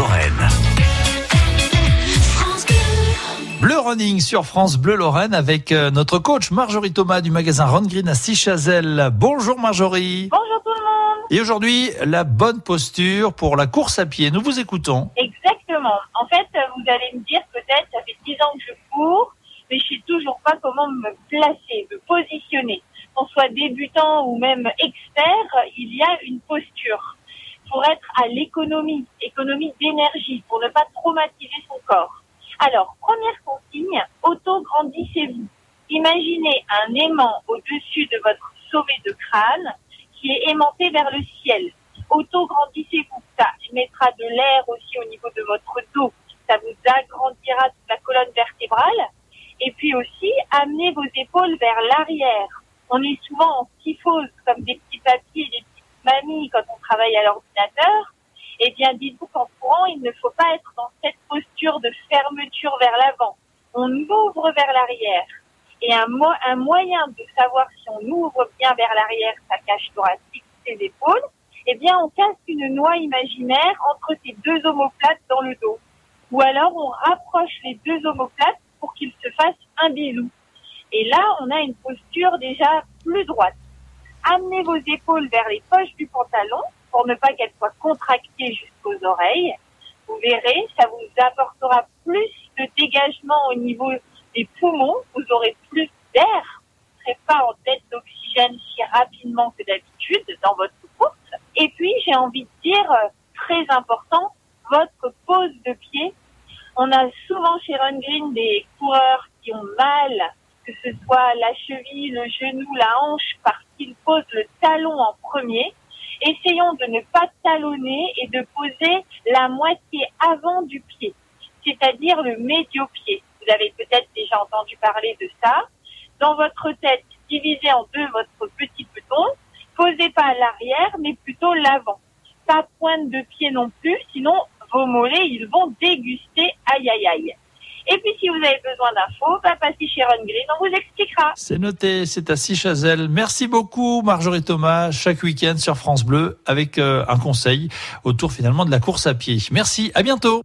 Lorraine. Bleu Running sur France Bleu Lorraine avec euh, notre coach Marjorie Thomas du magasin Run Green à Sichazel. Bonjour Marjorie. Bonjour tout le monde. Et aujourd'hui, la bonne posture pour la course à pied. Nous vous écoutons. Exactement. En fait, vous allez me dire peut-être, ça fait 10 ans que je cours, mais je sais toujours pas comment me placer, me positionner. Qu'on soit débutant ou même expert, il y a une posture pour être à l'économie, économie d'énergie, pour ne pas traumatiser son corps. Alors, première consigne, auto-grandissez-vous. Imaginez un aimant au-dessus de votre sommet de crâne qui est aimanté vers le ciel. Auto-grandissez-vous. Ça mettra de l'air aussi au niveau de votre dos. Ça vous agrandira toute la colonne vertébrale. Et puis aussi, amenez vos épaules vers l'arrière. On est souvent en kyphose, comme des petits travaille à l'ordinateur. Eh bien, dites-vous qu'en courant, il ne faut pas être dans cette posture de fermeture vers l'avant. On ouvre vers l'arrière. Et un, mo un moyen de savoir si on ouvre bien vers l'arrière sa cage thoracique, ses épaules, eh bien, on casse une noix imaginaire entre ces deux omoplates dans le dos. Ou alors, on rapproche les deux omoplates pour qu'ils se fassent un bisou. Et là, on a une posture déjà plus droite. Amenez vos épaules vers les poches du pantalon pour ne pas qu'elles soient contractées jusqu'aux oreilles. Vous verrez, ça vous apportera plus de dégagement au niveau des poumons. Vous aurez plus d'air. Vous ne serez pas en tête d'oxygène si rapidement que d'habitude dans votre course. Et puis, j'ai envie de dire, euh, très important, votre pose de pied. On a souvent chez Run Green des coureurs qui ont mal, que ce soit la cheville, le genou, la hanche, parce qu'ils posent le talon en premier essayons de ne pas talonner et de poser la moitié avant du pied, c'est-à-dire le médio-pied. Vous avez peut-être déjà entendu parler de ça. Dans votre tête, divisez en deux votre petit peton. Posez pas l'arrière, mais plutôt l'avant. Pas pointe de pied non plus, sinon vos mollets, ils vont déguster aïe aïe aïe. Et puis, si vous avez besoin d'infos, bah, passez chez Run Green, on vous expliquera. C'est noté, c'est à Sichazel. Merci beaucoup, Marjorie Thomas, chaque week-end sur France Bleu, avec euh, un conseil autour finalement de la course à pied. Merci, à bientôt.